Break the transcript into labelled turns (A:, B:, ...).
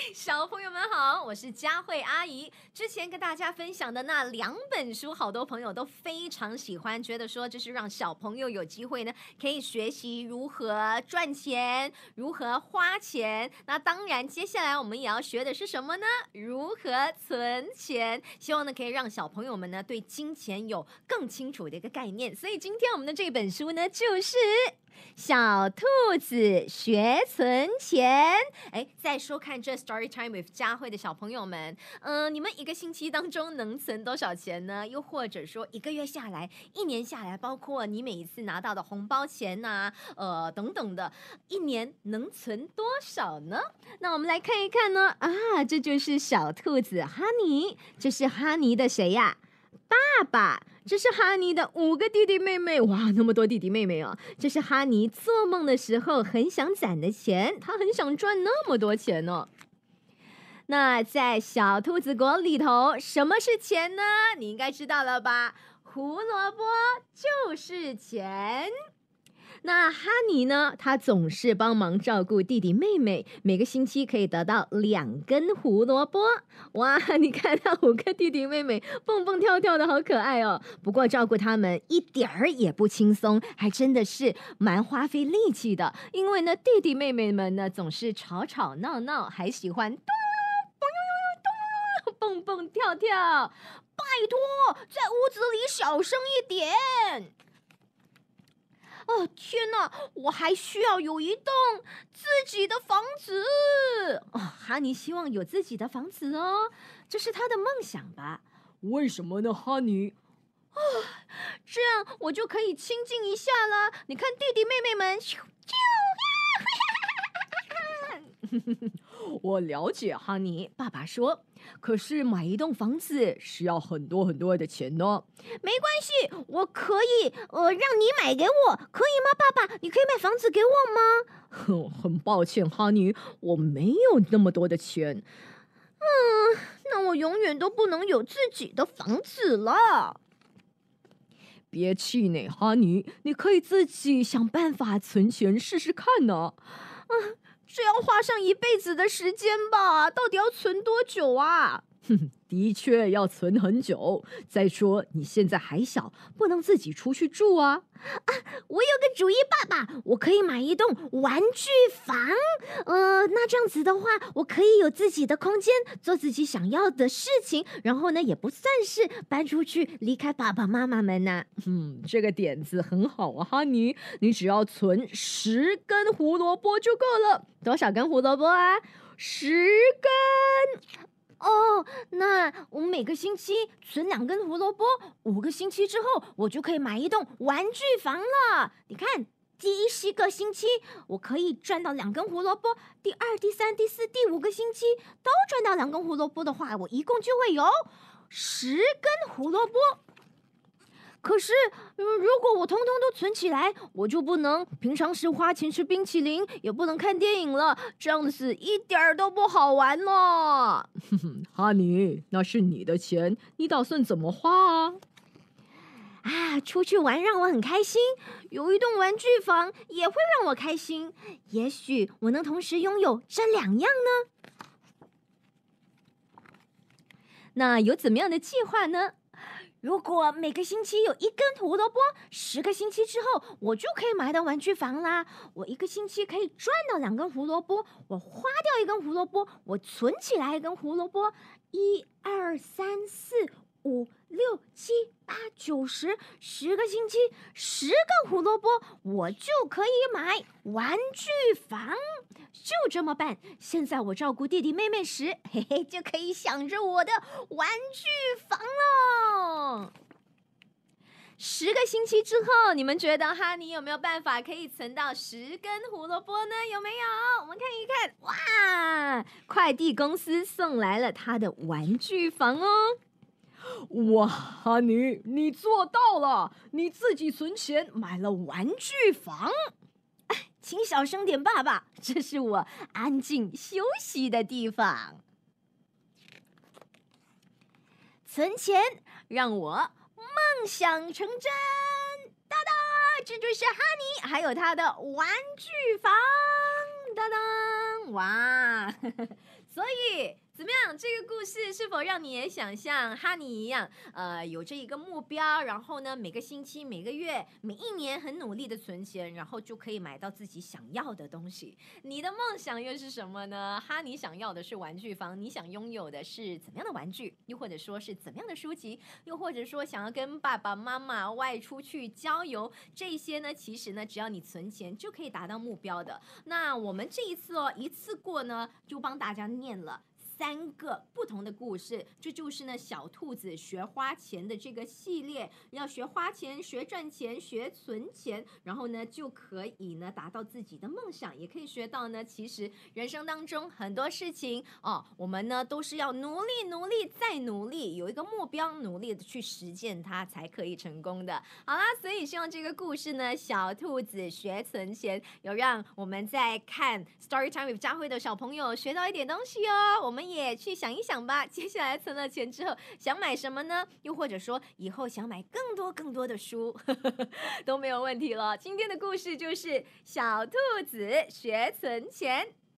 A: 小朋友们好，我是佳慧阿姨。之前跟大家分享的那两本书，好多朋友都非常喜欢，觉得说这是让小朋友有机会呢，可以学习如何赚钱，如何花钱。那当然，接下来我们也要学的是什么呢？如何存钱。希望呢，可以让小朋友们呢，对金钱有更清楚的一个概念。所以今天我们的这本书呢，就是。小兔子学存钱，哎，在收看这 Story Time with 佳慧的小朋友们，嗯，你们一个星期当中能存多少钱呢？又或者说一个月下来、一年下来，包括你每一次拿到的红包钱呐，呃，等等的，一年能存多少呢？那我们来看一看呢，啊，这就是小兔子哈尼，这是哈尼的谁呀？爸爸。这是哈尼的五个弟弟妹妹，哇，那么多弟弟妹妹啊！这是哈尼做梦的时候很想攒的钱，他很想赚那么多钱呢。那在小兔子国里头，什么是钱呢？你应该知道了吧？胡萝卜就是钱。那哈尼呢？他总是帮忙照顾弟弟妹妹，每个星期可以得到两根胡萝卜。哇，你看他五个弟弟妹妹蹦蹦跳跳的好可爱哦。不过照顾他们一点儿也不轻松，还真的是蛮花费力气的。因为呢，弟弟妹妹们呢总是吵吵闹闹，还喜欢咚咚咚蹦蹦跳跳。拜托，在屋子里小声一点。哦天哪！我还需要有一栋自己的房子哦。哈尼希望有自己的房子哦，这是他的梦想吧？
B: 为什么呢，哈尼？
A: 啊，这样我就可以清静一下了。你看弟弟妹妹们，啾
B: 啾，我了解哈尼。爸爸说。可是买一栋房子需要很多很多的钱呢。
A: 没关系，我可以呃让你买给我，可以吗，爸爸？你可以买房子给我吗？
B: 很抱歉，哈尼，我没有那么多的钱。
A: 嗯，那我永远都不能有自己的房子了。
B: 别气馁，哈尼，你可以自己想办法存钱试试看呢。
A: 啊。这要花上一辈子的时间吧？到底要存多久啊？
B: 哼，的确要存很久。再说你现在还小，不能自己出去住啊。
A: 啊，我有个主意，爸爸，我可以买一栋玩具房。呃，那这样子的话，我可以有自己的空间，做自己想要的事情。然后呢，也不算是搬出去离开爸爸妈妈们呢。
B: 嗯，这个点子很好啊，哈尼，你只要存十根胡萝卜就够了。
A: 多少根胡萝卜啊？
B: 十根。
A: 哦，那我每个星期存两根胡萝卜，五个星期之后，我就可以买一栋玩具房了。你看，第一十个星期我可以赚到两根胡萝卜，第二、第三、第四、第五个星期都赚到两根胡萝卜的话，我一共就会有十根胡萝卜。可是，如果我通通都存起来，我就不能平常时花钱吃冰淇淋，也不能看电影了。这样子一点儿都不好玩
B: 呢。哈尼，那是你的钱，你打算怎么花啊？
A: 啊，出去玩让我很开心，有一栋玩具房也会让我开心。也许我能同时拥有这两样呢。那有怎么样的计划呢？如果每个星期有一根胡萝卜，十个星期之后我就可以买到玩具房啦。我一个星期可以赚到两根胡萝卜，我花掉一根胡萝卜，我存起来一根胡萝卜，一二三四。五六七八九十，十个星期，十个胡萝卜，我就可以买玩具房。就这么办。现在我照顾弟弟妹妹时，嘿嘿，就可以想着我的玩具房喽。十个星期之后，你们觉得哈尼有没有办法可以存到十根胡萝卜呢？有没有？我们看一看，哇！快递公司送来了他的玩具房哦。
B: 哇，哈尼，你做到了！你自己存钱买了玩具房。
A: 请小声点，爸爸，这是我安静休息的地方。存钱让我梦想成真。哒哒，这就是哈尼，还有他的玩具房。哒哒。哇，所以。怎么样？这个故事是否让你也想像哈尼一样，呃，有这一个目标，然后呢，每个星期、每个月、每一年很努力的存钱，然后就可以买到自己想要的东西？你的梦想又是什么呢？哈尼想要的是玩具房，你想拥有的是怎么样的玩具？又或者说是怎么样的书籍？又或者说想要跟爸爸妈妈外出去郊游？这些呢，其实呢，只要你存钱就可以达到目标的。那我们这一次哦，一次过呢，就帮大家念了。三个不同的故事，这就是呢小兔子学花钱的这个系列。要学花钱、学赚钱、学存钱，然后呢就可以呢达到自己的梦想，也可以学到呢其实人生当中很多事情哦，我们呢都是要努力、努力再努力，有一个目标，努力的去实践它，才可以成功的。好啦，所以希望这个故事呢，小兔子学存钱，有让我们在看 Story Time with 佳慧的小朋友学到一点东西哦。我们。也去想一想吧，接下来存了钱之后想买什么呢？又或者说以后想买更多更多的书 都没有问题了。今天的故事就是小兔子学存钱。